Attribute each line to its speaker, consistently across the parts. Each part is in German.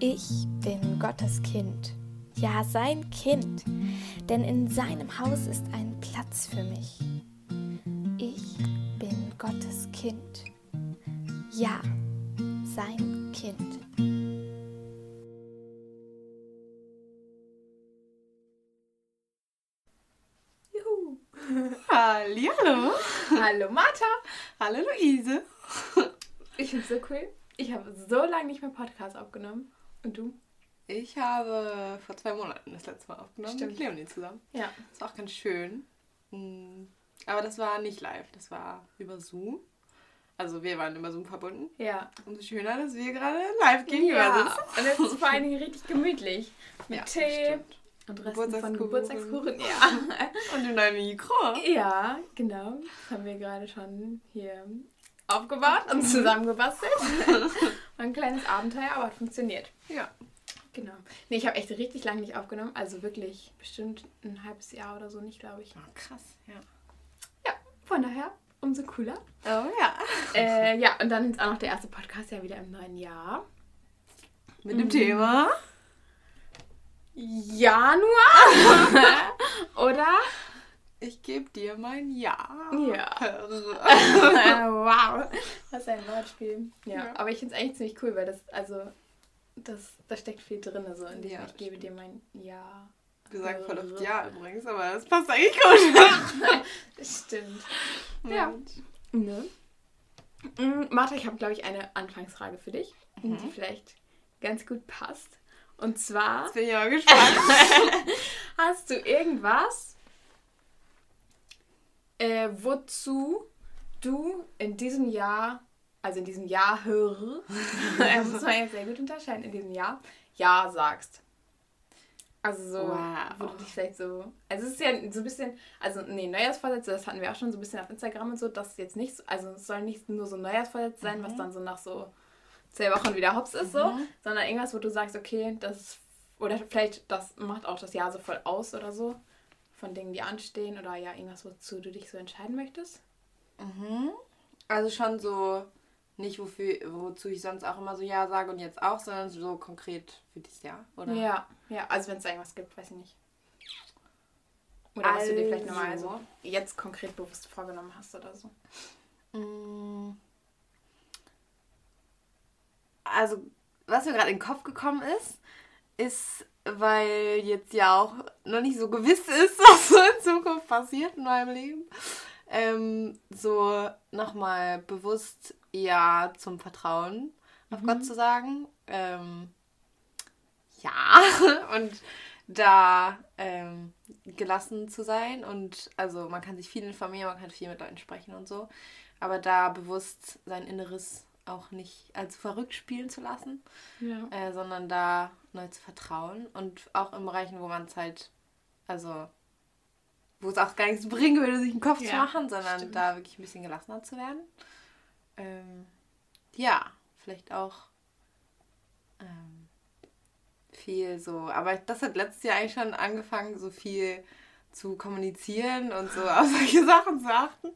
Speaker 1: Ich bin Gottes Kind, ja sein Kind, denn in seinem Haus ist ein Platz für mich. Ich bin Gottes Kind, ja sein Kind.
Speaker 2: Juhu. Hallihallo.
Speaker 1: Hallo Martha.
Speaker 2: Hallo Luise.
Speaker 1: Ich finde es so cool. Ich habe so lange nicht mehr Podcast aufgenommen. Und du?
Speaker 2: Ich habe vor zwei Monaten das letzte Mal aufgenommen
Speaker 1: Stimmt.
Speaker 2: mit Leonie zusammen.
Speaker 1: Ja.
Speaker 2: Das war auch ganz schön. Mm, Aber das war nicht live, das war über Zoom. Also wir waren über Zoom verbunden.
Speaker 1: Ja.
Speaker 2: Umso schöner, dass wir gerade live gegenüber sitzen.
Speaker 1: Und es ist vor allen Dingen richtig gemütlich. Mit
Speaker 2: Ja,
Speaker 1: Tee
Speaker 2: stimmt.
Speaker 1: und Resten von
Speaker 2: Geburtstagskuchen.
Speaker 1: Ja.
Speaker 2: Und in deinem Mikro.
Speaker 1: ja, genau. Das haben wir gerade schon hier aufgebaut und zusammengebastelt. War ein kleines Abenteuer, aber hat funktioniert.
Speaker 2: Ja.
Speaker 1: Genau. Nee, ich habe echt richtig lange nicht aufgenommen. Also wirklich bestimmt ein halbes Jahr oder so nicht, glaube ich.
Speaker 2: Oh, krass, ja.
Speaker 1: Ja, von daher umso cooler.
Speaker 2: Oh ja.
Speaker 1: äh, ja, und dann ist auch noch der erste Podcast ja wieder im neuen Jahr.
Speaker 2: Mit dem Thema.
Speaker 1: Januar? Oder?
Speaker 2: Ich gebe dir mein Ja.
Speaker 1: Ja. wow. Was ein Wortspiel. Ja,
Speaker 2: Ja.
Speaker 1: aber ich finde es eigentlich ziemlich cool, weil das, also, das, da steckt viel drin. So in diesem,
Speaker 2: Ja,
Speaker 1: ich gebe
Speaker 2: stimmt.
Speaker 1: dir mein Ja.
Speaker 2: Wir sagen voll oft Ja übrigens, aber das passt eigentlich gut.
Speaker 1: Stimmt. Ja. Ne? Mm, Martha, ich habe, glaube ich, eine Anfangsfrage für dich,
Speaker 2: Mhm.
Speaker 1: die vielleicht ganz gut passt. Und zwar,
Speaker 2: Jetzt bin ich mal gespannt.
Speaker 1: hast du irgendwas, äh, wozu du in diesem Jahr, also in diesem Jahr höre, muss man jetzt sehr gut unterscheiden, in diesem Jahr, Ja sagst? Also so,
Speaker 2: Wow.
Speaker 1: wo du dich vielleicht so, also es ist ja so ein bisschen, also nee, Neujahrsvorsätze, das hatten wir auch schon so ein bisschen auf Instagram und so, dass jetzt nicht, so- also es soll nicht nur so Neujahrsvorsätze sein, was dann so nach so zwei Wochen wieder hops ist so, sondern irgendwas, wo du sagst, okay, das ist, oder vielleicht das macht auch das Jahr so voll aus oder so, von Dingen, die anstehen oder ja, irgendwas, wozu du dich so entscheiden möchtest.
Speaker 2: Mhm. Also schon so, nicht wofür, wozu ich sonst auch immer so Ja sage und jetzt auch, sondern so konkret für dieses Jahr, oder?
Speaker 1: Ja, ja, also wenn es da irgendwas gibt, weiß ich nicht. Oder was du dir vielleicht nochmal
Speaker 2: Also.
Speaker 1: so jetzt konkret bewusst vorgenommen hast oder so.
Speaker 2: Mm. Also, was mir gerade in den Kopf gekommen ist, ist, weil jetzt ja auch noch nicht so gewiss ist, was so in Zukunft passiert in meinem Leben, ähm, so nochmal bewusst Ja zum Vertrauen auf Gott zu sagen. Ähm, ja, und da ähm, gelassen zu sein und also man kann sich viel informieren, man kann viel mit Leuten sprechen und so, aber da bewusst sein Inneres auch nicht als verrückt spielen zu lassen,
Speaker 1: Ja.
Speaker 2: äh, sondern da neu zu vertrauen und auch in Bereichen, wo man es halt, also wo es auch gar nichts bringen würde, sich einen Kopf zu
Speaker 1: Ja,
Speaker 2: machen, sondern
Speaker 1: stimmt.
Speaker 2: da wirklich ein bisschen gelassener zu werden. Ähm, ja, vielleicht auch ähm, viel so, aber das hat letztes Jahr eigentlich schon angefangen, so viel zu kommunizieren und so auf solche Sachen zu achten.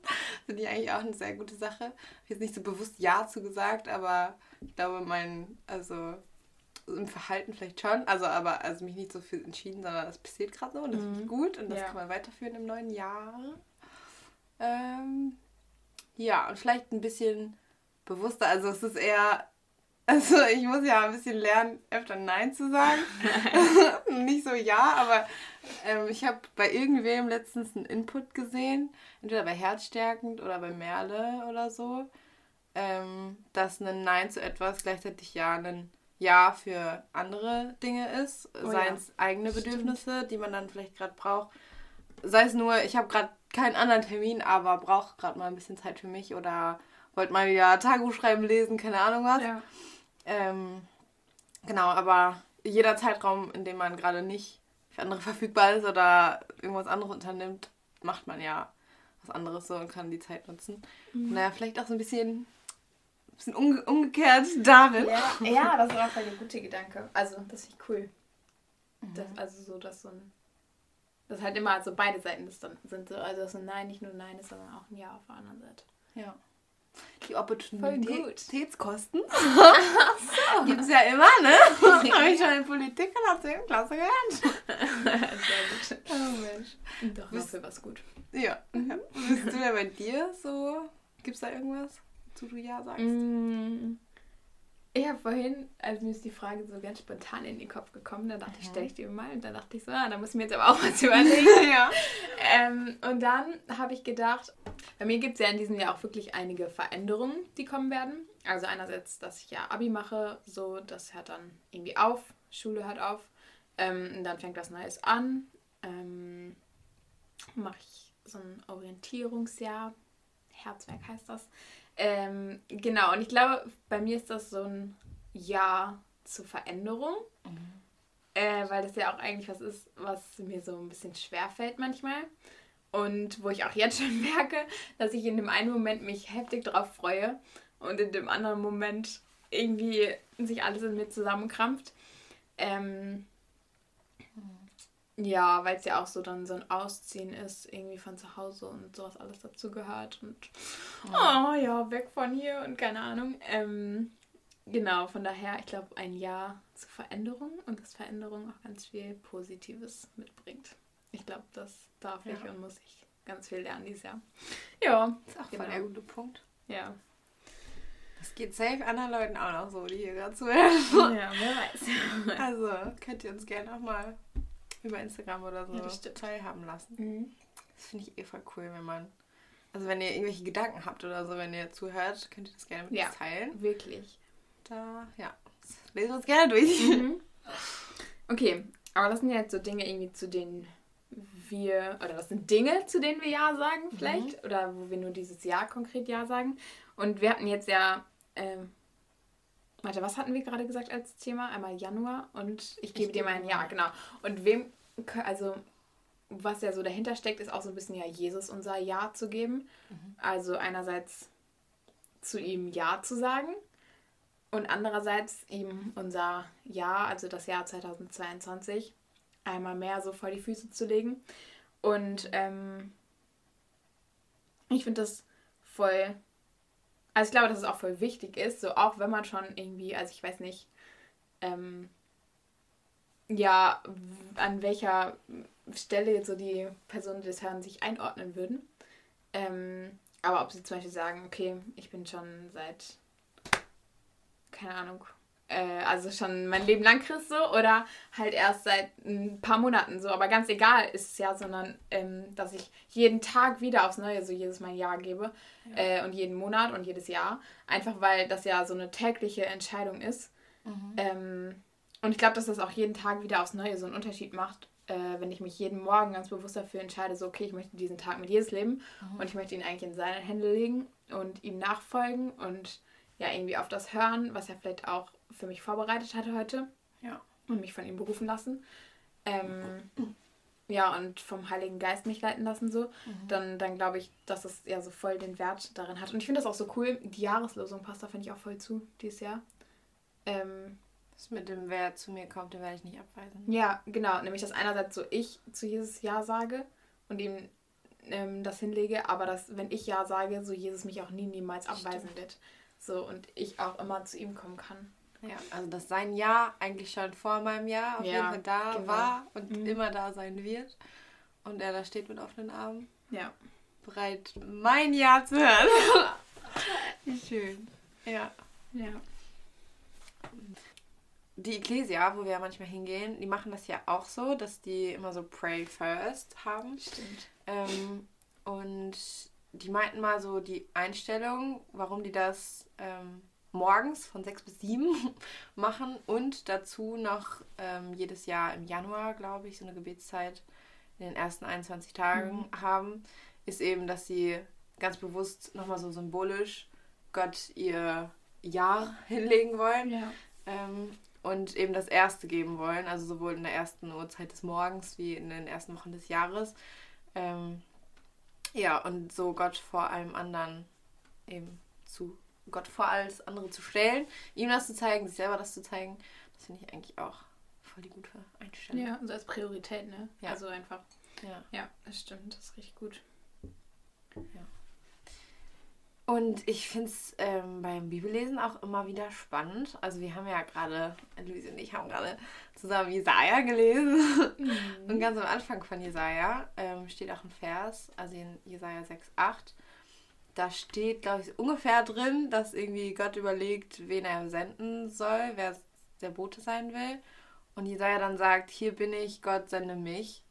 Speaker 2: Finde ich eigentlich auch eine sehr gute Sache. Ich habe jetzt nicht so bewusst Ja zu gesagt, aber ich glaube, mein, also im Verhalten vielleicht schon, also aber also mich nicht so viel entschieden, sondern das passiert gerade so und das finde ich gut und das
Speaker 1: Ja.
Speaker 2: kann man weiterführen im neuen Jahr. Ähm, ja, und vielleicht ein bisschen bewusster, also es ist eher, also ich muss ja ein bisschen lernen, öfter Nein zu sagen. nicht so Ja, aber ähm, ich habe bei irgendwem letztens einen Input gesehen, entweder bei Herzstärkend oder bei Merle oder so, ähm, dass ein Nein zu etwas gleichzeitig ja ein Ja für andere Dinge ist,
Speaker 1: Oh
Speaker 2: seien
Speaker 1: ja.
Speaker 2: es eigene
Speaker 1: Stimmt.
Speaker 2: Bedürfnisse, die man dann vielleicht gerade braucht. Sei es nur, ich habe gerade keinen anderen Termin, aber brauche gerade mal ein bisschen Zeit für mich oder wollte mal wieder Tagebuch schreiben, lesen, keine Ahnung was.
Speaker 1: Ja.
Speaker 2: Ähm, genau, aber jeder Zeitraum, in dem man gerade nicht für andere verfügbar ist oder irgendwas anderes unternimmt, macht man ja was anderes so und kann die Zeit nutzen. Naja, vielleicht auch so ein bisschen, bisschen umge umgekehrt darin.
Speaker 1: Ja, ja, das ist auch voll der gute Gedanke. Also, das finde ich cool. Das, also so, dass so ein. Dass halt immer so beide Seiten das dann sind. So, also dass ein Nein nicht nur ein Nein ist, sondern auch ein Ja auf der anderen Seite.
Speaker 2: Ja. Die. Opportunitätskosten Ja, gibt's ja immer, ne? Habe ich schon in Politik in der 10. Klasse gelernt.
Speaker 1: Sehr gut.
Speaker 2: Oh Mensch.
Speaker 1: Doch,
Speaker 2: Bist-
Speaker 1: dafür was gut.
Speaker 2: Ja. Bist du denn bei dir so? Gibt's da irgendwas, wozu du Ja sagst?
Speaker 1: Mm. Ich habe vorhin, als mir ist die Frage so ganz spontan in den Kopf gekommen, da dachte ich, stelle ich dir mal. Und dann dachte ich so, ah, da muss ich mir jetzt aber auch was überlegen.
Speaker 2: ja.
Speaker 1: ähm, und dann habe ich gedacht, bei mir gibt es ja in diesem Jahr auch wirklich einige Veränderungen, die kommen werden. Also einerseits, dass ich ja Abi mache, so, das hört dann irgendwie auf, Schule hört auf. Ähm, und dann fängt was Neues an. Ähm, mache ich so ein Orientierungsjahr. Herzwerk heißt das. Ähm, genau, und ich glaube, bei mir ist das so ein Jahr zur Veränderung. Äh, weil das ja auch eigentlich was ist, was mir so ein bisschen schwer fällt manchmal. Und wo ich auch jetzt schon merke, dass ich in dem einen Moment mich heftig drauf freue und in dem anderen Moment irgendwie sich alles in mir zusammenkrampft. Ähm, ja, weil es ja auch so dann so ein Ausziehen ist, irgendwie von zu Hause und sowas alles dazu gehört. Und oh ja, weg von hier und keine Ahnung. Ähm, genau, von daher, ich glaube, ein Jahr zur Veränderung und dass Veränderung auch ganz viel Positives mitbringt. Ich glaube, das darf ich
Speaker 2: Ja.
Speaker 1: und muss ich ganz viel lernen dieses Jahr. Ja,
Speaker 2: Das ist auch
Speaker 1: Genau.
Speaker 2: voll der gute Punkt.
Speaker 1: ja.
Speaker 2: Das geht safe anderen Leuten auch noch so, die hier gerade zuhören.
Speaker 1: Ja, wer weiß.
Speaker 2: Also könnt ihr uns gerne auch mal über Instagram oder so
Speaker 1: Ja,
Speaker 2: teilhaben lassen.
Speaker 1: Mhm.
Speaker 2: Das finde ich eh voll cool, wenn man. Also wenn ihr irgendwelche Gedanken habt oder so, wenn ihr zuhört, könnt ihr das gerne mit
Speaker 1: Ja.
Speaker 2: uns teilen.
Speaker 1: Wirklich.
Speaker 2: Da, ja. Das lesen wir uns gerne durch.
Speaker 1: Mhm. Okay, aber das sind ja jetzt so Dinge irgendwie, zu denen wir, oder das sind Dinge, zu denen wir Ja sagen vielleicht, oder wo wir nur dieses Ja konkret Ja sagen. Und wir hatten jetzt ja, ähm, warte, was hatten wir gerade gesagt als Thema? Einmal Januar und ich gebe dir mein
Speaker 2: dir
Speaker 1: Ja,
Speaker 2: mein.
Speaker 1: genau. Und wem, also was ja so dahinter steckt, ist auch so ein bisschen ja Jesus unser Ja zu geben. Also einerseits zu ihm Ja zu sagen und andererseits ihm unser Jahr, also das Jahr 2022, einmal mehr so vor die Füße zu legen. Und ähm, ich finde das voll, also ich glaube, dass es auch voll wichtig ist, so auch wenn man schon irgendwie, also ich weiß nicht, ähm, ja, an welcher Stelle jetzt so die Personen des Herrn sich einordnen würden. Ähm, aber ob sie zum Beispiel sagen, okay, ich bin schon seit, keine Ahnung, äh, also schon mein Leben lang Christ so oder halt erst seit ein paar Monaten so. Aber ganz egal ist es ja, sondern ähm, dass ich jeden Tag wieder aufs Neue so jedes Mal Ja gebe äh, und jeden Monat und jedes Jahr. Einfach weil das ja so eine tägliche Entscheidung ist. Ähm, und ich glaube, dass das auch jeden Tag wieder aufs Neue so einen Unterschied macht, äh, wenn ich mich jeden Morgen ganz bewusst dafür entscheide, so, okay, ich möchte diesen Tag mit Jesus leben und ich möchte ihn eigentlich in seine Hände legen und ihm nachfolgen und ja, irgendwie auf das hören, was er vielleicht auch für mich vorbereitet hatte heute
Speaker 2: Ja.
Speaker 1: und mich von ihm berufen lassen. Ähm, ja, und vom Heiligen Geist mich leiten lassen, so, dann, dann glaube ich, dass es ja so voll den Wert darin hat. Und ich finde das auch so cool. Die Jahreslosung passt da, finde ich, auch voll zu dieses Jahr. Ähm,
Speaker 2: Das mit dem, wer zu mir kommt, den werde ich nicht abweisen.
Speaker 1: ja, genau. Nämlich, dass einerseits so ich zu Jesus Ja sage und ihm ähm, das hinlege, aber dass, wenn ich Ja sage, so Jesus mich auch nie, niemals abweisen wird. So, und ich auch immer zu ihm kommen kann.
Speaker 2: Ja, also dass sein Ja eigentlich schon vor meinem Jahr auf
Speaker 1: Ja,
Speaker 2: jeden Fall da
Speaker 1: genau.
Speaker 2: war und
Speaker 1: Mhm.
Speaker 2: immer da sein wird. Und er da steht mit offenen Armen,
Speaker 1: Ja.
Speaker 2: bereit, mein Ja zu hören. Wie schön. Ja.
Speaker 1: Ja.
Speaker 2: Die Ecclesia, wo wir ja manchmal hingehen, die machen das ja auch so, dass die immer so Pray First haben.
Speaker 1: Stimmt.
Speaker 2: Ähm, und die meinten mal so die Einstellung, warum die das ähm, morgens von 6 bis 7 machen und dazu noch ähm, jedes Jahr im Januar, glaube ich, so eine Gebetszeit in den ersten 21 Tagen haben, ist eben, dass sie ganz bewusst nochmal so symbolisch Gott ihr Jahr hinlegen wollen
Speaker 1: Ja.
Speaker 2: ähm, und eben das erste geben wollen, also sowohl in der ersten Uhrzeit des Morgens wie in den ersten Wochen des Jahres. Ähm, ja, und so Gott vor allem anderen eben zu Gott vor alles andere zu stellen, ihm das zu zeigen, sich selber das zu zeigen, das finde ich eigentlich auch voll die gute Einstellung.
Speaker 1: Ja, so als Priorität, ne?
Speaker 2: Ja.
Speaker 1: Also einfach.
Speaker 2: Ja.
Speaker 1: Ja, das stimmt, das ist richtig gut.
Speaker 2: Und ich finde es ähm, beim Bibellesen auch immer wieder spannend. Also wir haben ja gerade, Luise und ich haben gerade zusammen Jesaja gelesen. Mhm. Und ganz am Anfang von Jesaja ähm, steht auch ein Vers, also in Jesaja 6,8. Da steht, glaube ich, ungefähr drin, dass irgendwie Gott überlegt, wen er senden soll, wer der Bote sein will. Und Jesaja dann sagt: Hier bin ich, Gott sende mich.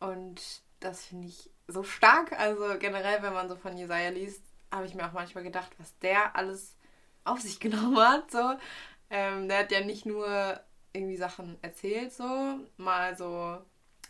Speaker 2: Und das finde ich so stark. Also generell, wenn man so von Jesaja liest, habe ich mir auch manchmal gedacht, was der alles auf sich genommen hat. So. Ähm, der hat ja nicht nur irgendwie Sachen erzählt, so, mal so,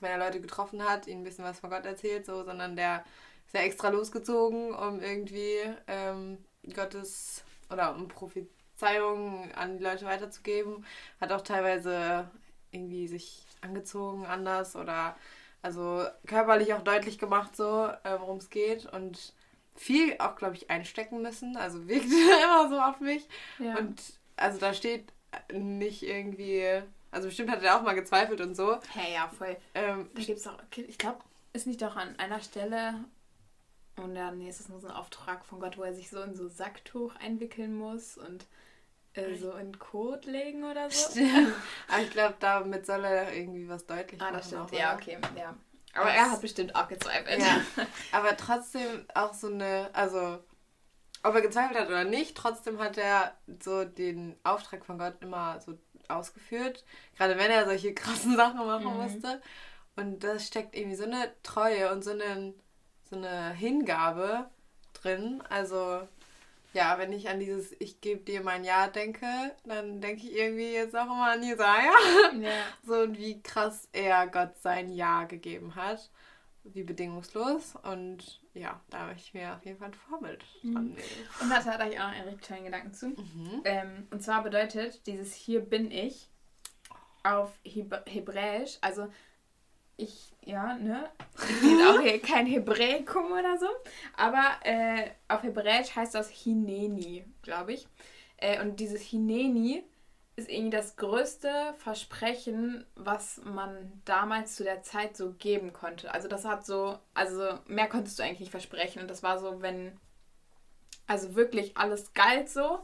Speaker 2: wenn er Leute getroffen hat, ihnen ein bisschen was von Gott erzählt, so, sondern der ist ja extra losgezogen, um irgendwie ähm, Gottes oder um Prophezeiungen an die Leute weiterzugeben. Hat auch teilweise irgendwie sich angezogen anders oder also körperlich auch deutlich gemacht, so, äh, worum es geht. Und viel auch, glaube ich, einstecken müssen. Also wirkt immer so auf mich. Ja. Und also da steht nicht irgendwie. Also bestimmt hat er auch mal gezweifelt und so.
Speaker 1: Hey, ja, voll. Ähm, da gibt es auch, ich glaube, ist nicht doch an einer Stelle, und dann nee, ist es nur so ein Auftrag von Gott, wo er sich so in so Sacktuch einwickeln muss und äh, so in Kot legen oder so.
Speaker 2: Stimmt. Aber ich glaube, damit soll er irgendwie was deutlich
Speaker 1: machen. Ah, das stimmt. Auch, ja, okay. Ja. Aber er hat bestimmt auch gezweifelt.
Speaker 2: Ja. Aber trotzdem auch so eine, also ob er gezweifelt hat oder nicht, trotzdem hat er so den Auftrag von Gott immer so ausgeführt. Gerade wenn er solche krassen Sachen machen mhm. musste. Und das steckt irgendwie so eine Treue und so eine, so eine Hingabe drin. Also ja, wenn ich an dieses Ich gebe dir mein Ja denke, dann denke ich irgendwie jetzt auch immer an Jesaja. Ja. So und wie krass er Gott sein Ja gegeben hat. Wie bedingungslos. Und ja, da möchte ich mir auf jeden Fall ein Vorbild mhm. dran nehmen.
Speaker 1: Und da hatte ich auch noch einen richtig schönen Gedanken zu. Mhm. Ähm, und zwar bedeutet dieses Hier bin ich auf Hebräisch, also ich, ja, ne? Ich bin auch hier kein Hebräikum oder so. Aber äh, auf Hebräisch heißt das Hineni, glaube ich. Äh, und dieses Hineni ist irgendwie das größte Versprechen, was man damals zu der Zeit so geben konnte. Also das hat so, also mehr konntest du eigentlich nicht versprechen. Und das war so, wenn, also wirklich alles galt so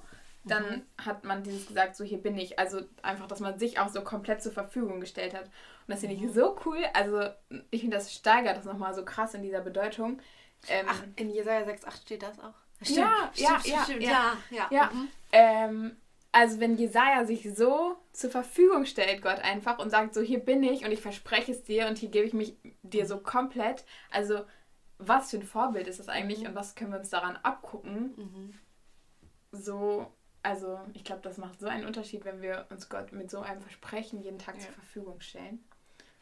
Speaker 1: dann mhm. hat man dieses gesagt, so hier bin ich. Also einfach, dass man sich auch so komplett zur Verfügung gestellt hat. Und das finde ich so cool. Also ich finde, das steigert das nochmal so krass in dieser Bedeutung.
Speaker 2: Ähm, Ach, in Jesaja 6,8 steht das auch.
Speaker 1: Stimmt, ja, stimmt, ja, stimmt, ja, stimmt, ja, ja, ja. Mhm. Ähm, also wenn Jesaja sich so zur Verfügung stellt, Gott einfach, und sagt so, hier bin ich und ich verspreche es dir und hier gebe ich mich dir so komplett. Also was für ein Vorbild ist das eigentlich mhm. und was können wir uns daran abgucken? Mhm. So also ich glaube, das macht so einen Unterschied, wenn wir uns Gott mit so einem Versprechen jeden Tag ja. zur Verfügung stellen.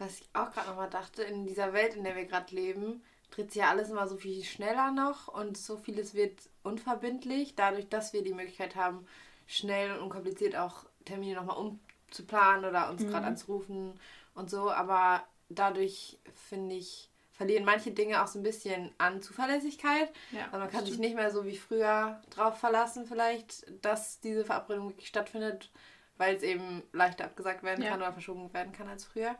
Speaker 2: Was ich auch gerade nochmal dachte, in dieser Welt, in der wir gerade leben, dreht sich ja alles immer so viel schneller noch und so vieles wird unverbindlich, dadurch, dass wir die Möglichkeit haben, schnell und unkompliziert auch Termine nochmal umzuplanen oder uns mhm. gerade anzurufen und so. Aber dadurch finde ich, verlieren manche Dinge auch so ein bisschen an Zuverlässigkeit. Ja, also man kann sich nicht mehr so wie früher drauf verlassen, vielleicht, dass diese Verabredung wirklich stattfindet, weil es eben leichter abgesagt werden ja. kann oder verschoben werden kann als früher.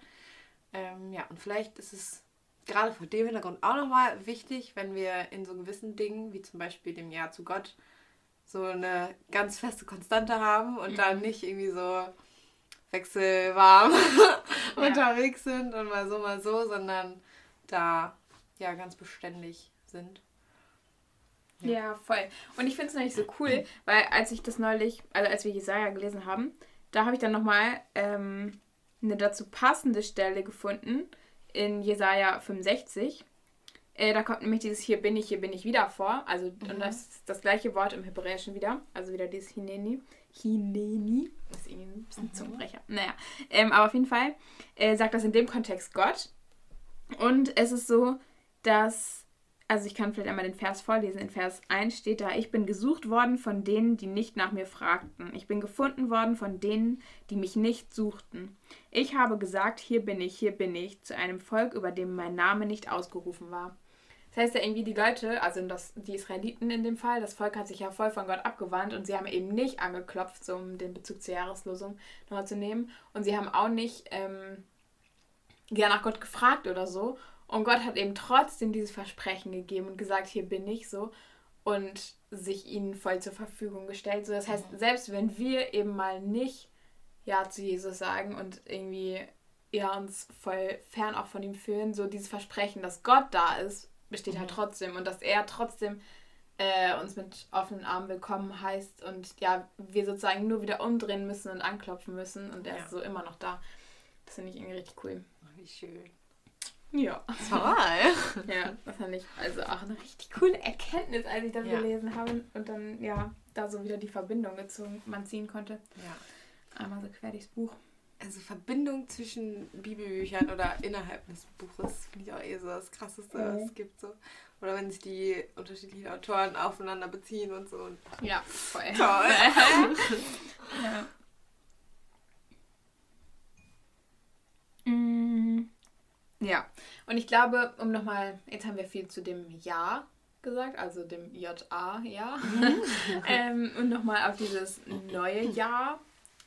Speaker 2: Ähm, ja, und vielleicht ist es gerade vor dem Hintergrund auch nochmal wichtig, wenn wir in so gewissen Dingen, wie zum Beispiel dem Ja zu Gott, so eine ganz feste Konstante haben und mhm. dann nicht irgendwie so wechselwarm ja. unterwegs sind und mal so, mal so, sondern da ja ganz beständig sind.
Speaker 1: Ja, ja voll. Und ich finde es nämlich so cool, weil als ich das neulich, also als wir Jesaja gelesen haben, da habe ich dann nochmal ähm, eine dazu passende Stelle gefunden in Jesaja 65. Äh, da kommt nämlich dieses Hier bin ich, hier bin ich wieder vor. Also, mhm. und das ist das gleiche Wort im Hebräischen wieder. Also wieder dieses Hineni. Hineni. Das ist irgendwie ein bisschen mhm. Zungenbrecher. Naja. Ähm, aber auf jeden Fall äh, sagt das in dem Kontext Gott. Und es ist so, dass, also ich kann vielleicht einmal den Vers vorlesen. In Vers 1 steht da, ich bin gesucht worden von denen, die nicht nach mir fragten. Ich bin gefunden worden von denen, die mich nicht suchten. Ich habe gesagt, hier bin ich, hier bin ich, zu einem Volk, über dem mein Name nicht ausgerufen war. Das heißt ja irgendwie, die Leute, also das, die Israeliten in dem Fall, das Volk hat sich ja voll von Gott abgewandt und sie haben eben nicht angeklopft, so um den Bezug zur Jahreslosung nochmal zu nehmen. Und sie haben auch nicht ähm, ja nach Gott gefragt oder so. Und Gott hat eben trotzdem dieses Versprechen gegeben und gesagt, hier bin ich so. und sich ihnen voll zur Verfügung gestellt. So, das heißt, selbst wenn wir eben mal nicht Ja zu Jesus sagen und irgendwie ja, uns voll fern auch von ihm fühlen, so dieses Versprechen, dass Gott da ist, besteht halt trotzdem und dass er trotzdem äh, uns mit offenen Armen willkommen heißt und ja, wir sozusagen nur wieder umdrehen müssen und anklopfen müssen und er
Speaker 2: Ja.
Speaker 1: ist so immer noch da. Das finde ich irgendwie richtig cool.
Speaker 2: Wie schön.
Speaker 1: Ja.
Speaker 2: Toll.
Speaker 1: Ja, das fand ich also auch eine richtig coole Erkenntnis, als ich das
Speaker 2: Ja.
Speaker 1: gelesen habe und dann ja da so wieder die Verbindung gezogen, man ziehen konnte.
Speaker 2: Ja.
Speaker 1: Einmal so quer durchs Buch.
Speaker 2: Also Verbindung zwischen Bibelbüchern oder innerhalb des Buches finde ich auch eh so das Krasseste, was
Speaker 1: Mhm.
Speaker 2: es gibt. So. Oder wenn sich die unterschiedlichen Autoren aufeinander beziehen und so.
Speaker 1: Ja, voll.
Speaker 2: Toll.
Speaker 1: ja. Ja, und ich glaube, um nochmal, jetzt haben wir viel zu dem Ja gesagt, also dem J-A-Ja. ähm, und nochmal auf dieses neue Jahr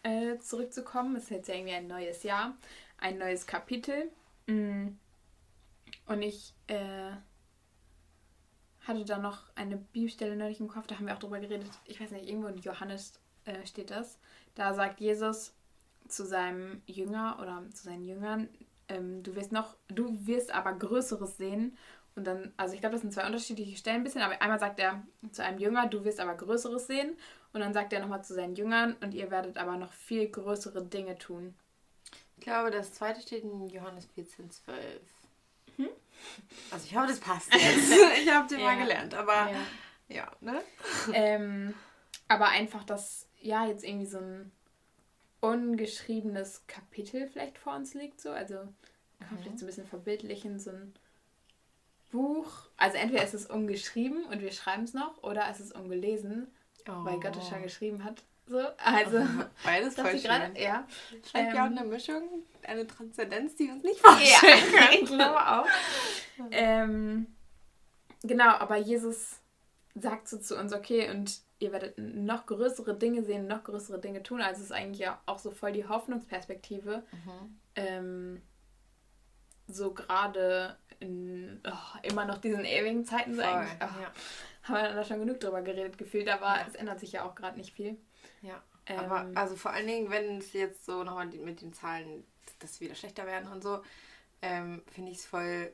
Speaker 1: äh, zurückzukommen. Es ist jetzt ja irgendwie ein neues Jahr, ein neues Kapitel. Mm. Und ich äh, hatte da noch eine Bibelstelle neulich im Kopf, da haben wir auch drüber geredet. Ich weiß nicht, irgendwo in Johannes äh, steht das. Da sagt Jesus zu seinem Jünger oder zu seinen Jüngern, ähm, du wirst noch, du wirst aber Größeres sehen. Und dann, also ich glaube, das sind zwei unterschiedliche Stellen ein bisschen, aber einmal sagt er zu einem Jünger, du wirst aber Größeres sehen. Und dann sagt er nochmal zu seinen Jüngern, und ihr werdet aber noch viel größere Dinge tun.
Speaker 2: ich glaube, das zweite steht in Johannes 14, 12. Also ich hoffe, das passt jetzt. ich habe den mal
Speaker 1: Ja.
Speaker 2: gelernt, aber
Speaker 1: Ja.
Speaker 2: ja, ne?
Speaker 1: ähm, aber einfach, dass ja jetzt irgendwie so ein ungeschriebenes Kapitel vielleicht vor uns liegt, so. Also kann man vielleicht so ein bisschen verbildlichen, so ein Buch. Also entweder ist es ungeschrieben und wir schreiben es noch, oder es ist ungelesen, weil Gott es schon geschrieben hat. So, also.
Speaker 2: Beides voll schön.
Speaker 1: ja.
Speaker 2: Vielleicht ja auch
Speaker 1: Ähm,
Speaker 2: eine Mischung, eine Transzendenz, die uns nicht
Speaker 1: Ja,
Speaker 2: vorstellen können.
Speaker 1: ich glaube auch. Ähm, genau, aber Jesus sagt so zu uns, okay, und ihr werdet noch größere Dinge sehen, noch größere Dinge tun. Also es ist eigentlich ja auch so voll die Hoffnungsperspektive. Ähm, so gerade in oh, immer noch diesen ewigen Zeiten eigentlich. Oh,
Speaker 2: ja.
Speaker 1: Haben wir da schon genug drüber geredet gefühlt, aber
Speaker 2: Ja.
Speaker 1: es ändert sich ja auch gerade nicht viel.
Speaker 2: Ja.
Speaker 1: Ähm,
Speaker 2: Aber also vor allen Dingen, wenn es jetzt so nochmal mit den Zahlen, dass wir wieder schlechter werden und so, ähm, finde ich es voll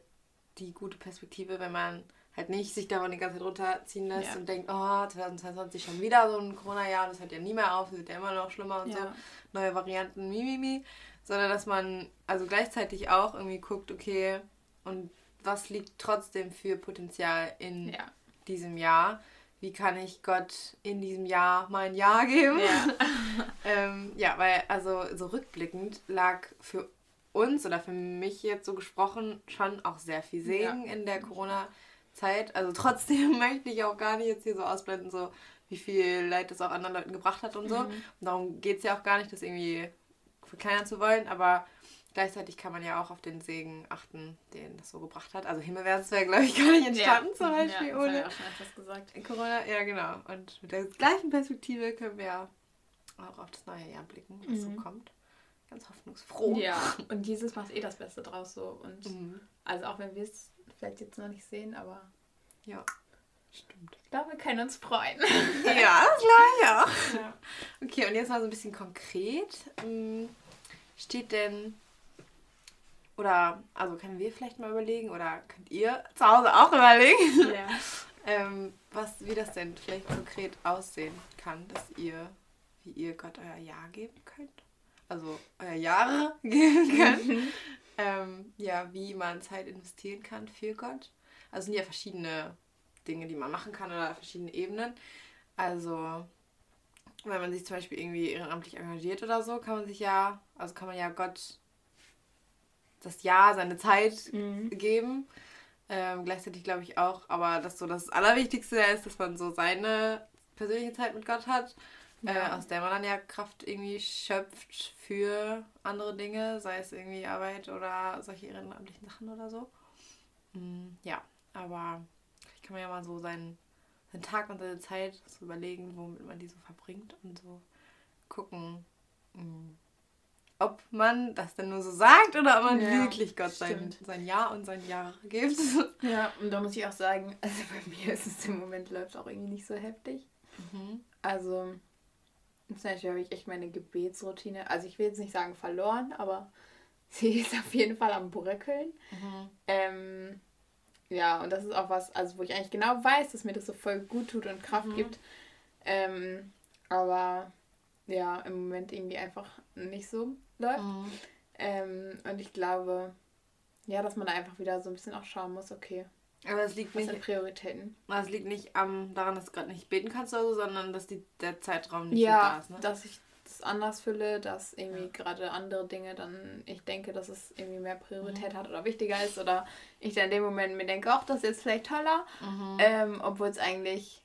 Speaker 2: die gute Perspektive, wenn man halt nicht sich davon die ganze Zeit runterziehen lässt
Speaker 1: Ja.
Speaker 2: und denkt, oh, 2022 schon wieder so ein Corona-Jahr, das hört ja nie mehr auf, es wird ja immer noch schlimmer und so,
Speaker 1: Ja.
Speaker 2: neue Varianten, mimimi, sondern dass man also gleichzeitig auch irgendwie guckt, okay, und was liegt trotzdem für Potenzial in
Speaker 1: ja.
Speaker 2: diesem Jahr? Wie kann ich Gott in diesem Jahr mein Ja geben?
Speaker 1: Ja.
Speaker 2: ähm, ja, weil also so rückblickend lag für uns oder für mich jetzt so gesprochen schon auch sehr viel Segen in der Corona-Zeit. Also trotzdem möchte ich auch gar nicht jetzt hier so ausblenden, so wie viel Leid das auch anderen Leuten gebracht hat und so.
Speaker 1: Mhm.
Speaker 2: Und darum geht es ja auch gar nicht, das irgendwie verkleinern zu wollen, aber gleichzeitig kann man ja auch auf den Segen achten, den das so gebracht hat. Also Himmelwärts wäre, glaube ich, gar nicht entstanden zum Beispiel
Speaker 1: ja,
Speaker 2: ohne. Corona. Ja, genau. Und mit der gleichen Perspektive können wir ja auch auf das neue Jahr blicken, was so
Speaker 1: Mhm.
Speaker 2: kommt. Ganz hoffnungsfroh.
Speaker 1: Ja, und Jesus macht eh das Beste draus so. Und
Speaker 2: Mhm.
Speaker 1: also auch wenn wir es vielleicht jetzt noch nicht sehen, aber
Speaker 2: Ja, stimmt.
Speaker 1: ich glaube, wir können uns freuen.
Speaker 2: Ja, ich auch.
Speaker 1: Ja.
Speaker 2: Okay, und jetzt mal so ein bisschen konkret. Ähm, Steht denn, oder, also können wir vielleicht mal überlegen, oder könnt ihr zu Hause auch überlegen,
Speaker 1: ja.
Speaker 2: ähm, was, wie das denn vielleicht konkret aussehen kann, dass ihr, wie ihr Gott euer Ja geben könnt? Also euer Jahre geben könnt. Ähm, ja, wie man Zeit investieren kann für Gott. Also es sind ja verschiedene Dinge, die man machen kann oder verschiedene Ebenen. Also wenn man sich zum Beispiel irgendwie ehrenamtlich engagiert oder so, kann man sich ja, also kann man ja Gott das Ja, seine Zeit
Speaker 1: Mhm.
Speaker 2: geben. Ähm, gleichzeitig glaube ich auch, aber dass so das Allerwichtigste ist, dass man so seine persönliche Zeit mit Gott hat, äh,
Speaker 1: Ja.
Speaker 2: aus der man dann ja Kraft irgendwie schöpft für andere Dinge, sei es irgendwie Arbeit oder solche ehrenamtlichen Sachen oder so. Mm, ja, aber vielleicht kann man ja mal so seinen, seinen Tag und seine Zeit so überlegen, womit man die so verbringt und so gucken, mm, ob man das denn nur so sagt oder ob man
Speaker 1: Ja,
Speaker 2: wirklich Gott sein, sein Ja und sein Ja gibt.
Speaker 1: Ja, und da muss ich auch sagen, also bei mir ist es im Moment läuft auch irgendwie nicht so heftig.
Speaker 2: Mhm.
Speaker 1: Also, zum Beispiel habe ich echt meine Gebetsroutine. Also ich will jetzt nicht sagen verloren, aber sie ist auf jeden Fall am Bröckeln.
Speaker 2: Mhm.
Speaker 1: Ähm, ja, und das ist auch was, also wo ich eigentlich genau weiß, dass mir das so voll gut tut und Kraft
Speaker 2: Mhm.
Speaker 1: gibt. Ähm, aber ja, im Moment irgendwie einfach nicht so läuft.
Speaker 2: Mhm.
Speaker 1: Ähm, und ich glaube, ja, dass man da einfach wieder so ein bisschen auch schauen muss, okay,
Speaker 2: Aber es liegt
Speaker 1: was
Speaker 2: nicht,
Speaker 1: Prioritäten?
Speaker 2: es liegt nicht am, daran, dass du gerade nicht beten kannst oder so, sondern dass die, der Zeitraum nicht so
Speaker 1: Ja,
Speaker 2: da ist. Ne?
Speaker 1: dass ich das anders fülle, dass irgendwie
Speaker 2: Ja.
Speaker 1: gerade andere Dinge dann, ich denke, dass es irgendwie mehr
Speaker 2: Mhm.
Speaker 1: Priorität hat oder wichtiger ist oder ich dann in dem Moment mir denke, ach, das ist jetzt vielleicht toller,
Speaker 2: Mhm.
Speaker 1: ähm, obwohl es eigentlich,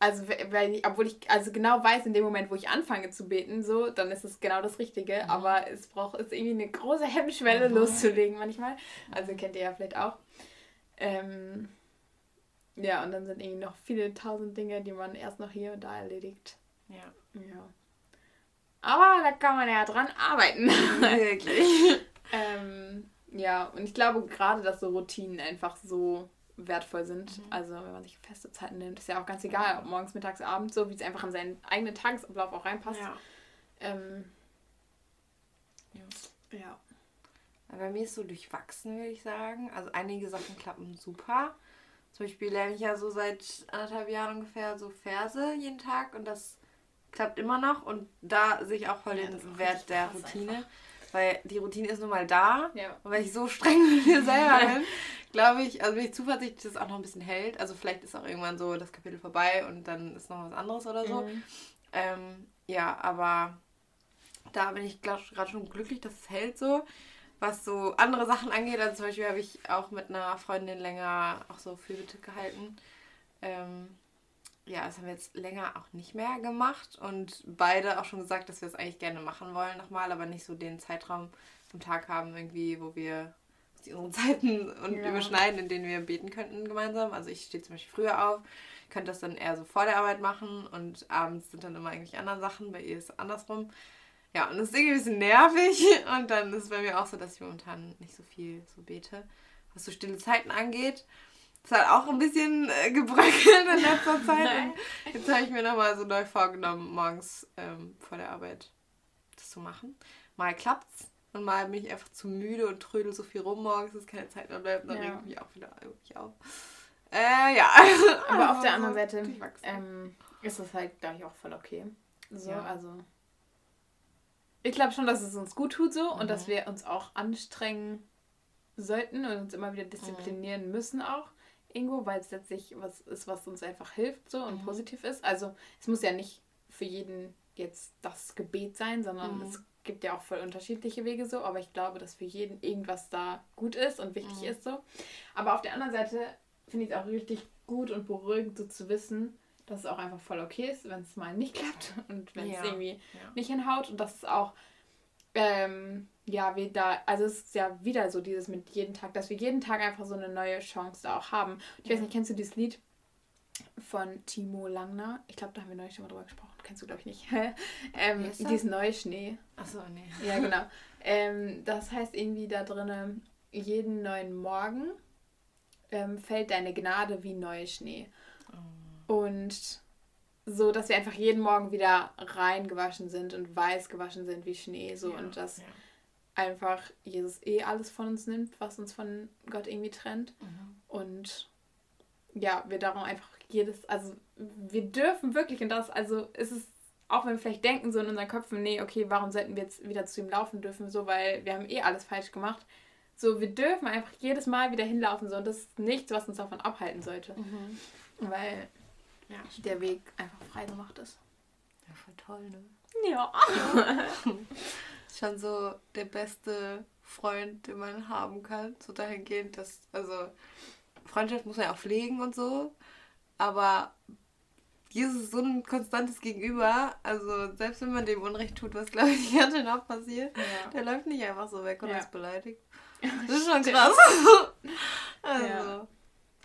Speaker 1: also we- weil ich, obwohl ich also genau weiß, in dem Moment, wo ich anfange zu beten, so, dann ist es genau das Richtige, aber es braucht ist irgendwie eine große Hemmschwelle
Speaker 2: Mhm.
Speaker 1: loszulegen manchmal. Also kennt ihr ja vielleicht auch. Ähm, ja, und dann sind irgendwie noch viele tausend Dinge, die man erst noch hier und da erledigt.
Speaker 2: ja.
Speaker 1: Ja. Aber da kann man ja dran arbeiten.
Speaker 2: Wirklich.
Speaker 1: ähm, ja, und ich glaube gerade, dass so Routinen einfach so wertvoll sind.
Speaker 2: Mhm.
Speaker 1: Also wenn man sich feste Zeiten nimmt, ist ja auch ganz egal, ob morgens, mittags, abends, so wie es einfach in seinen eigenen Tagesablauf auch reinpasst.
Speaker 2: Ja.
Speaker 1: Ähm,
Speaker 2: Ja.
Speaker 1: ja.
Speaker 2: Bei mir ist so durchwachsen, würde ich sagen. Also einige Sachen klappen super. Zum Beispiel lerne ich ja so seit anderthalb Jahren ungefähr so Verse jeden Tag und das klappt immer noch. Und da sehe ich auch voll
Speaker 1: Ja,
Speaker 2: den Wert der Routine. Weil die Routine ist nun mal da.
Speaker 1: Ja.
Speaker 2: Und weil ich so streng mit mir selber bin, glaube ich, also bin ich zuversichtlich, dass es auch noch ein bisschen hält. Also vielleicht ist auch irgendwann so das Kapitel vorbei und dann ist noch was anderes oder so.
Speaker 1: Mhm.
Speaker 2: Ähm, ja, aber da bin ich gerade schon glücklich, dass es hält so. Was so andere Sachen angeht, also zum Beispiel habe ich auch mit einer Freundin länger auch so Fürbitte gehalten. Ähm, ja, das haben wir jetzt länger auch nicht mehr gemacht und beide auch schon gesagt, dass wir es eigentlich gerne machen wollen nochmal, aber nicht so den Zeitraum am Tag haben irgendwie, wo wir unsere Zeiten und
Speaker 1: Ja.
Speaker 2: überschneiden, in denen wir beten könnten gemeinsam. Also ich stehe zum Beispiel früher auf, könnte das dann eher so vor der Arbeit machen und abends sind dann immer eigentlich andere Sachen. Bei ihr ist es andersrum. Ja, und das ist irgendwie ein bisschen nervig. Und dann ist es bei mir auch so, dass ich momentan nicht so viel so bete. Was so stille Zeiten angeht. Das hat auch ein bisschen äh, gebröckelt in letzter Zeit. Jetzt habe ich mir nochmal so neu vorgenommen, morgens ähm, vor der Arbeit das zu machen. Mal klappt's und mal bin ich einfach zu müde und trödel so viel rum morgens, dass keine Zeit mehr bleibt. Dann
Speaker 1: Ja.
Speaker 2: regt mich auch wieder wirklich auf. Äh, ja.
Speaker 1: Aber auf der anderen Seite ähm, ist das halt, glaube ich, auch voll okay. So,
Speaker 2: Ja.
Speaker 1: also. Ich glaube schon, dass es uns gut tut so und
Speaker 2: Mhm.
Speaker 1: dass wir uns auch anstrengen sollten und uns immer wieder disziplinieren müssen auch irgendwo, weil es letztlich was ist, was uns einfach hilft so und
Speaker 2: Mhm.
Speaker 1: positiv ist. Also es muss ja nicht für jeden jetzt das Gebet sein, sondern
Speaker 2: Mhm.
Speaker 1: es gibt ja auch voll unterschiedliche Wege so, aber ich glaube, dass für jeden irgendwas da gut ist und wichtig
Speaker 2: Mhm.
Speaker 1: ist so. Aber auf der anderen Seite finde ich es auch richtig gut und beruhigend so zu wissen, dass es auch einfach voll okay ist, wenn es mal nicht klappt und wenn
Speaker 2: Ja.
Speaker 1: es irgendwie
Speaker 2: Ja.
Speaker 1: nicht hinhaut und dass es auch ähm, ja wieder also es ist ja wieder so dieses mit jedem Tag, dass wir jeden Tag einfach so eine neue Chance da auch haben. Ich weiß
Speaker 2: Ja.
Speaker 1: nicht, kennst du dieses Lied von Timo Langner? Ich glaube, da haben wir neulich schon mal drüber gesprochen. Kennst du glaube ich nicht. ähm,
Speaker 2: ist das?
Speaker 1: dieses neue Schnee.
Speaker 2: Achso, nee.
Speaker 1: Ja, genau. ähm, das heißt irgendwie da drinne, jeden neuen Morgen ähm, fällt deine Gnade wie neuer Schnee. Und so, dass wir einfach jeden Morgen wieder reingewaschen sind und weiß gewaschen sind wie Schnee. So
Speaker 2: Ja,
Speaker 1: und dass
Speaker 2: ja.
Speaker 1: einfach Jesus eh alles von uns nimmt, was uns von Gott irgendwie trennt.
Speaker 2: Mhm.
Speaker 1: Und ja, wir darum einfach jedes, also wir dürfen wirklich und das, also es ist, auch wenn wir vielleicht denken so in unseren Köpfen, nee, okay, warum sollten wir jetzt wieder zu ihm laufen dürfen, so, weil wir haben eh alles falsch gemacht. So, wir dürfen einfach jedes Mal wieder hinlaufen, so, und das ist nichts, was uns davon abhalten sollte.
Speaker 2: Mhm.
Speaker 1: Weil
Speaker 2: Ja.
Speaker 1: der Weg einfach frei gemacht ist.
Speaker 2: ja, voll toll, ne?
Speaker 1: Ja.
Speaker 2: Ist schon so der beste Freund, den man haben kann. So dahingehend, dass, also, Freundschaft muss man ja auch pflegen und so. Aber Jesus ist so ein konstantes Gegenüber. Also, selbst wenn man dem Unrecht tut, was glaube ich ganz schön oft passiert,
Speaker 1: Ja.
Speaker 2: der läuft nicht einfach so weg und
Speaker 1: Ja.
Speaker 2: ist beleidigt. Das ist schon krass. also,
Speaker 1: Ja.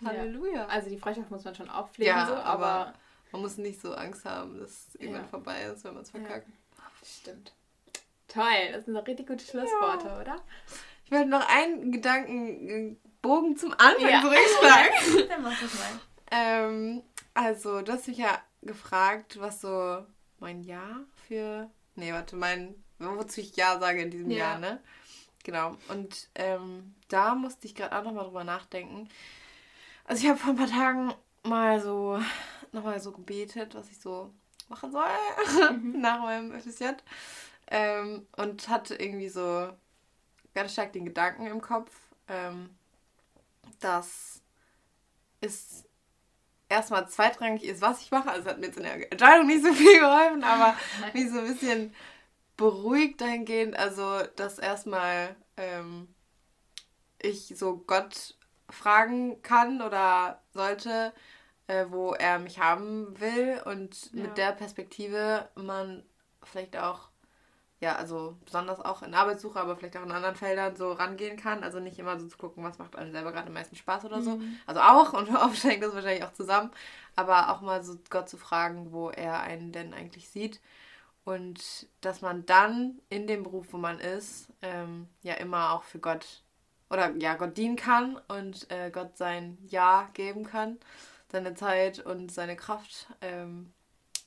Speaker 2: Halleluja.
Speaker 1: Also die Freundschaft muss man schon auch pflegen,
Speaker 2: Ja,
Speaker 1: so, aber,
Speaker 2: aber- Man muss nicht so Angst haben, dass es irgendwann
Speaker 1: Ja.
Speaker 2: vorbei ist, wenn man es verkackt.
Speaker 1: stimmt. Toll, das sind doch richtig gute Schlussworte, ja. oder?
Speaker 2: Ich werde noch einen Gedankenbogen zum Anfang ja. zurückschlagen. Dann mach das mal. Ähm, also, du hast mich ja gefragt, was so mein Jahr für. Nee, warte, mein. Wozu ich Ja sage in diesem ja. Jahr, ne? Genau. Und ähm, da musste ich gerade auch nochmal drüber nachdenken. Also, ich habe vor ein paar Tagen mal so nochmal so gebetet, was ich so machen soll mhm. nach meinem FSJ. Ähm, und hatte irgendwie so ganz stark den Gedanken im Kopf, ähm, dass es erstmal zweitrangig ist, was ich mache. Also es hat mir jetzt in der Entscheidung nicht so viel geholfen, aber mich so ein bisschen beruhigt dahingehend. Also, dass erstmal ähm, ich so Gott fragen kann oder sollte, äh, wo er mich haben will und ja. mit der Perspektive man vielleicht auch ja, also besonders auch in Arbeitssuche, aber vielleicht auch in anderen Feldern so rangehen kann. Also nicht immer so zu gucken, was macht einem selber gerade am meisten Spaß oder so. Mhm. Also auch und oft hängt das wahrscheinlich auch zusammen. Aber auch mal so Gott zu fragen, wo er einen denn eigentlich sieht. Und dass man dann in dem Beruf, wo man ist, ähm, ja immer auch für Gott oder ja, Gott dienen kann und äh, Gott sein Ja geben kann, seine Zeit und seine Kraft. Ähm,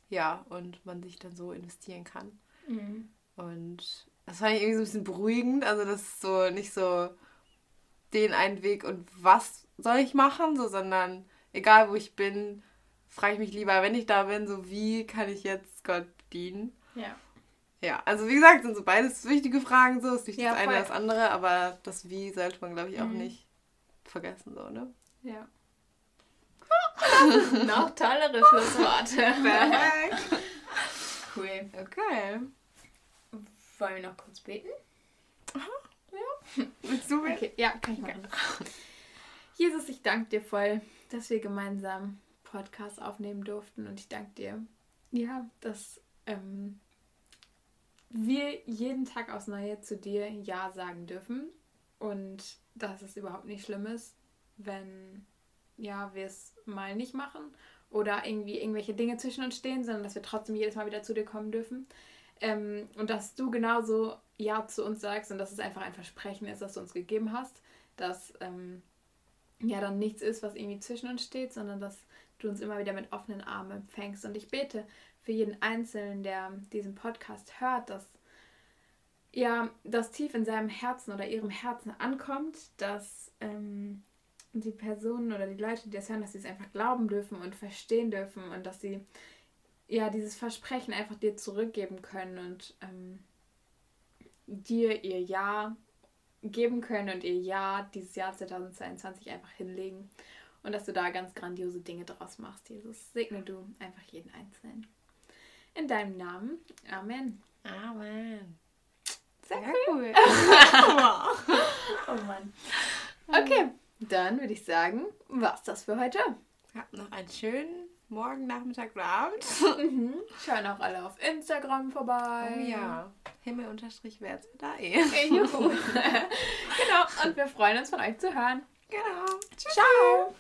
Speaker 2: ja, und man sich dann so investieren kann. Mhm. Und das fand ich irgendwie so ein bisschen beruhigend. Also, das ist so nicht so den einen Weg und was soll ich machen, so, sondern egal wo ich bin, frage ich mich lieber, wenn ich da bin, so wie kann ich jetzt Gott dienen? Ja. Ja, also wie gesagt, sind so beides wichtige Fragen, so ist nicht ja, das eine oder das andere, aber das Wie sollte man, glaube ich, auch mhm. nicht vergessen, so, ne? Ja.
Speaker 1: Noch tollere Schlussworte. Perfekt. Cool. Okay. Wollen wir noch kurz beten? Aha. Ja. Willst du beten? Okay, ja, kann ich machen. Jesus, ich danke dir voll, dass wir gemeinsam Podcast aufnehmen durften und ich danke dir, ja, dass ähm, wir jeden Tag aufs Neue zu dir Ja sagen dürfen und dass es überhaupt nicht schlimm ist, wenn ja, wir es mal nicht machen oder irgendwie irgendwelche Dinge zwischen uns stehen, sondern dass wir trotzdem jedes Mal wieder zu dir kommen dürfen. Ähm, und dass du genauso Ja zu uns sagst und dass es einfach ein Versprechen ist, das du uns gegeben hast, dass ähm, ja dann nichts ist, was irgendwie zwischen uns steht, sondern dass du uns immer wieder mit offenen Armen empfängst. Und ich bete für jeden Einzelnen, der diesen Podcast hört, dass ja, das tief in seinem Herzen oder ihrem Herzen ankommt, dass ähm, die Personen oder die Leute, die das hören, dass sie es einfach glauben dürfen und verstehen dürfen und dass sie ja, dieses Versprechen einfach dir zurückgeben können und ähm, dir ihr Ja geben können und ihr Ja dieses Jahr 2022 einfach hinlegen und dass du da ganz grandiose Dinge draus machst, Jesus. Segne du einfach jeden Einzelnen. In deinem Namen. Amen. Amen. Sehr, Sehr cool. oh Mann. Okay, dann würde ich sagen, war's das für heute.
Speaker 2: Habt noch einen schönen morgen, Nachmittag oder Abend.
Speaker 1: Mhm. Schauen auch alle auf Instagram vorbei.
Speaker 2: Oh ja. Himmel unterstrich wär's da eh.
Speaker 1: genau. Und wir freuen uns von euch zu hören.
Speaker 2: Genau. Tschüss. Ciao.